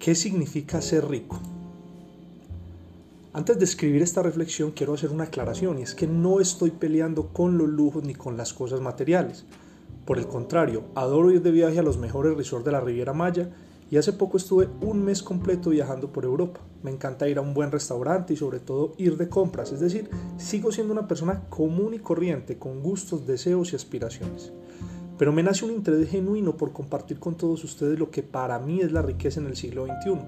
¿Qué significa ser rico? Antes de escribir esta reflexión quiero hacer una aclaración y es que no estoy peleando con los lujos ni con las cosas materiales. Por el contrario, adoro ir de viaje a los mejores resorts de la Riviera Maya y hace poco estuve un mes completo viajando por Europa. Me encanta ir a un buen restaurante y sobre todo ir de compras, es decir, sigo siendo una persona común y corriente, con gustos, deseos y aspiraciones. Pero me nace un interés genuino por compartir con todos ustedes lo que para mí es la riqueza en el siglo XXI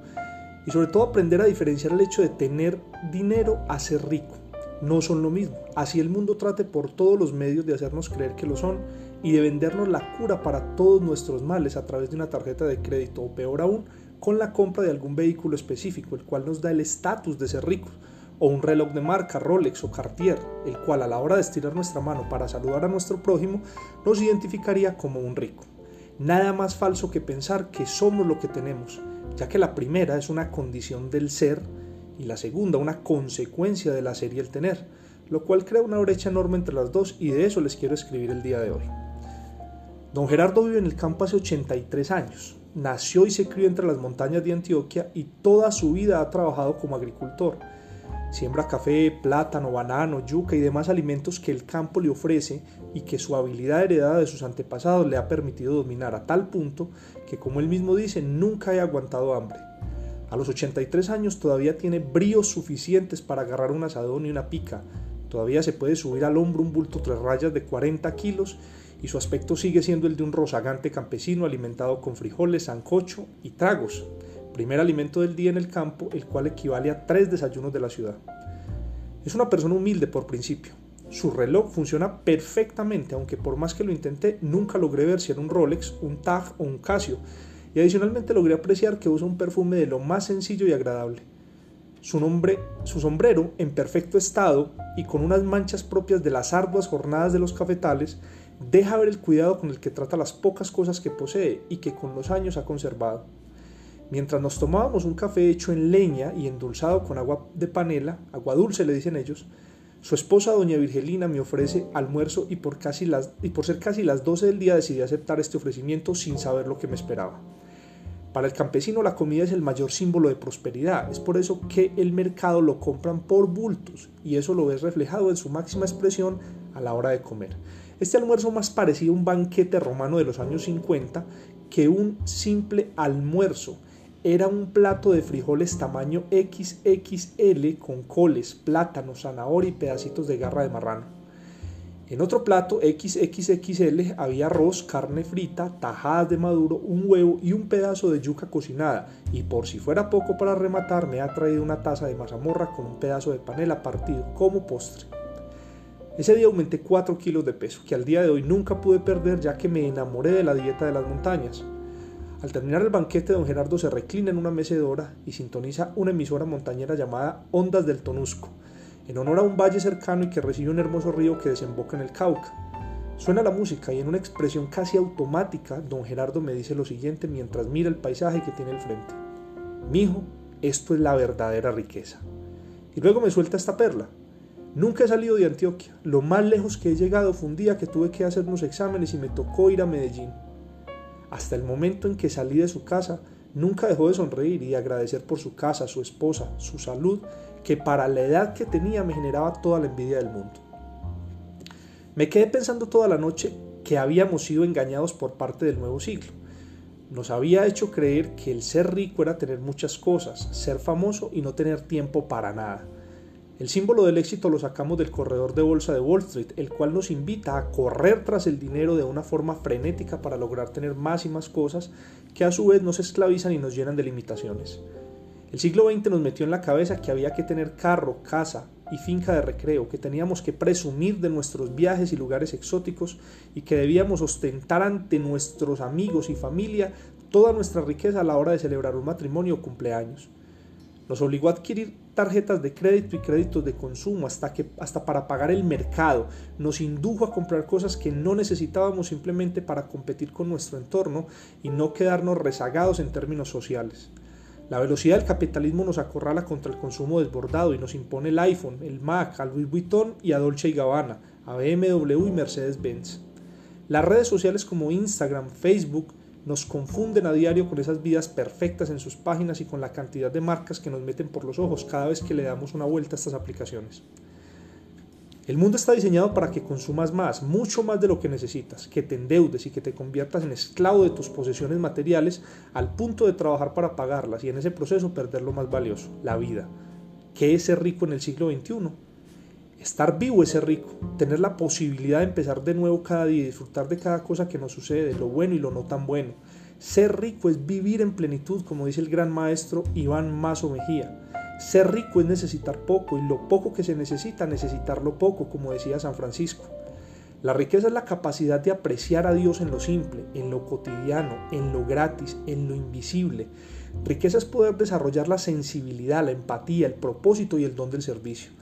y sobre todo aprender a diferenciar el hecho de tener dinero a ser rico. No son lo mismo. Así el mundo trate por todos los medios de hacernos creer que lo son y de vendernos la cura para todos nuestros males a través de una tarjeta de crédito o peor aún, con la compra de algún vehículo específico, el cual nos da el estatus de ser ricos, o un reloj de marca Rolex o Cartier, el cual a la hora de estirar nuestra mano para saludar a nuestro prójimo nos identificaría como un rico. Nada más falso que pensar que somos lo que tenemos, ya que la primera es una condición del ser y la segunda una consecuencia de la ser y el tener, lo cual crea una brecha enorme entre las dos y de eso les quiero escribir el día de hoy. Don Gerardo vive en el campo hace 83 años. Nació y se crió entre las montañas de Antioquia y toda su vida ha trabajado como agricultor. Siembra café, plátano, banano, yuca y demás alimentos que el campo le ofrece y que su habilidad heredada de sus antepasados le ha permitido dominar a tal punto que, como él mismo dice, nunca he aguantado hambre. A los 83 años todavía tiene bríos suficientes para agarrar un asadón y una pica. Todavía se puede subir al hombro un bulto tres rayas de 40 kilos y su aspecto sigue siendo el de un rozagante campesino alimentado con frijoles, sancocho y tragos, primer alimento del día en el campo, el cual equivale a tres desayunos de la ciudad. Es una persona humilde por principio. Su reloj funciona perfectamente, aunque por más que lo intenté, nunca logré ver si era un Rolex, un Tag o un Casio, y adicionalmente logré apreciar que usa un perfume de lo más sencillo y agradable. Su, nombre, su sombrero, en perfecto estado y con unas manchas propias de las arduas jornadas de los cafetales, deja ver el cuidado con el que trata las pocas cosas que posee y que con los años ha conservado. Mientras nos tomábamos un café hecho en leña y endulzado con agua de panela, agua dulce le dicen ellos, su esposa doña Virgelina me ofrece almuerzo y por, casi las, y por ser casi las 12 del día decidí aceptar este ofrecimiento sin saber lo que me esperaba. Para el campesino la comida es el mayor símbolo de prosperidad, es por eso que el mercado lo compran por bultos y eso lo ves reflejado en su máxima expresión a la hora de comer. Este almuerzo más parecía un banquete romano de los años 50 que un simple almuerzo. Era un plato de frijoles tamaño XXL con coles, plátano, zanahoria y pedacitos de garra de marrano. En otro plato XXXL había arroz, carne frita, tajadas de maduro, un huevo y un pedazo de yuca cocinada. Y por si fuera poco para rematar, me ha traído una taza de mazamorra con un pedazo de panela partido como postre. Ese día aumenté 4 kilos de peso, que al día de hoy nunca pude perder ya que me enamoré de la dieta de las montañas. Al terminar el banquete, don Gerardo se reclina en una mecedora y sintoniza una emisora montañera llamada Ondas del Tonusco, en honor a un valle cercano y que recibe un hermoso río que desemboca en el Cauca. Suena la música y en una expresión casi automática, don Gerardo me dice lo siguiente mientras mira el paisaje que tiene el frente. Mijo, esto es la verdadera riqueza. Y luego me suelta esta perla. Nunca he salido de Antioquia. Lo más lejos que he llegado fue un día que tuve que hacer unos exámenes y me tocó ir a Medellín. Hasta el momento en que salí de su casa, nunca dejó de sonreír y de agradecer por su casa, su esposa, su salud, que para la edad que tenía me generaba toda la envidia del mundo. Me quedé pensando toda la noche que habíamos sido engañados por parte del nuevo siglo. Nos había hecho creer que el ser rico era tener muchas cosas, ser famoso y no tener tiempo para nada. El símbolo del éxito lo sacamos del corredor de bolsa de Wall Street, el cual nos invita a correr tras el dinero de una forma frenética para lograr tener más y más cosas que a su vez nos esclavizan y nos llenan de limitaciones. El siglo XX nos metió en la cabeza que había que tener carro, casa y finca de recreo, que teníamos que presumir de nuestros viajes y lugares exóticos y que debíamos ostentar ante nuestros amigos y familia toda nuestra riqueza a la hora de celebrar un matrimonio o cumpleaños. Nos obligó a adquirir tarjetas de crédito y créditos de consumo hasta, que, hasta para pagar el mercado. Nos indujo a comprar cosas que no necesitábamos simplemente para competir con nuestro entorno y no quedarnos rezagados en términos sociales. La velocidad del capitalismo nos acorrala contra el consumo desbordado y nos impone el iPhone, el Mac, a Louis Vuitton y a Dolce y Gabbana, a BMW y Mercedes-Benz. Las redes sociales como Instagram, Facebook, nos confunden a diario con esas vidas perfectas en sus páginas y con la cantidad de marcas que nos meten por los ojos cada vez que le damos una vuelta a estas aplicaciones. El mundo está diseñado para que consumas más, mucho más de lo que necesitas, que te endeudes y que te conviertas en esclavo de tus posesiones materiales al punto de trabajar para pagarlas y en ese proceso perder lo más valioso, la vida. ¿Qué es ser rico en el siglo XXI? Estar vivo es ser rico, tener la posibilidad de empezar de nuevo cada día y disfrutar de cada cosa que nos sucede, lo bueno y lo no tan bueno. Ser rico es vivir en plenitud, como dice el gran maestro Iván Mazo Mejía. Ser rico es necesitar poco y lo poco que se necesita, necesitarlo poco, como decía San Francisco. La riqueza es la capacidad de apreciar a Dios en lo simple, en lo cotidiano, en lo gratis, en lo invisible. Riqueza es poder desarrollar la sensibilidad, la empatía, el propósito y el don del servicio.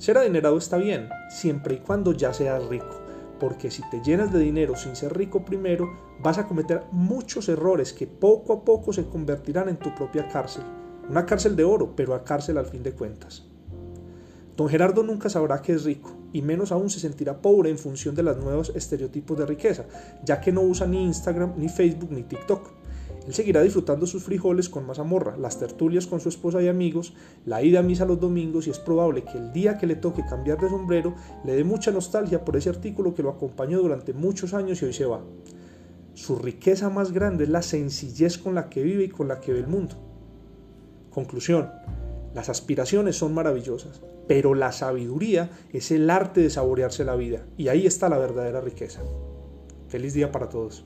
Ser adinerado está bien, siempre y cuando ya seas rico, porque si te llenas de dinero sin ser rico primero, vas a cometer muchos errores que poco a poco se convertirán en tu propia cárcel. Una cárcel de oro, pero a cárcel al fin de cuentas. Don Gerardo nunca sabrá que es rico, y menos aún se sentirá pobre en función de los nuevos estereotipos de riqueza, ya que no usa ni Instagram, ni Facebook, ni TikTok. Él seguirá disfrutando sus frijoles con más amorra, las tertulias con su esposa y amigos, la ida a misa los domingos y es probable que el día que le toque cambiar de sombrero le dé mucha nostalgia por ese artículo que lo acompañó durante muchos años y hoy se va. Su riqueza más grande es la sencillez con la que vive y con la que ve el mundo. Conclusión. Las aspiraciones son maravillosas, pero la sabiduría es el arte de saborearse la vida y ahí está la verdadera riqueza. Feliz día para todos.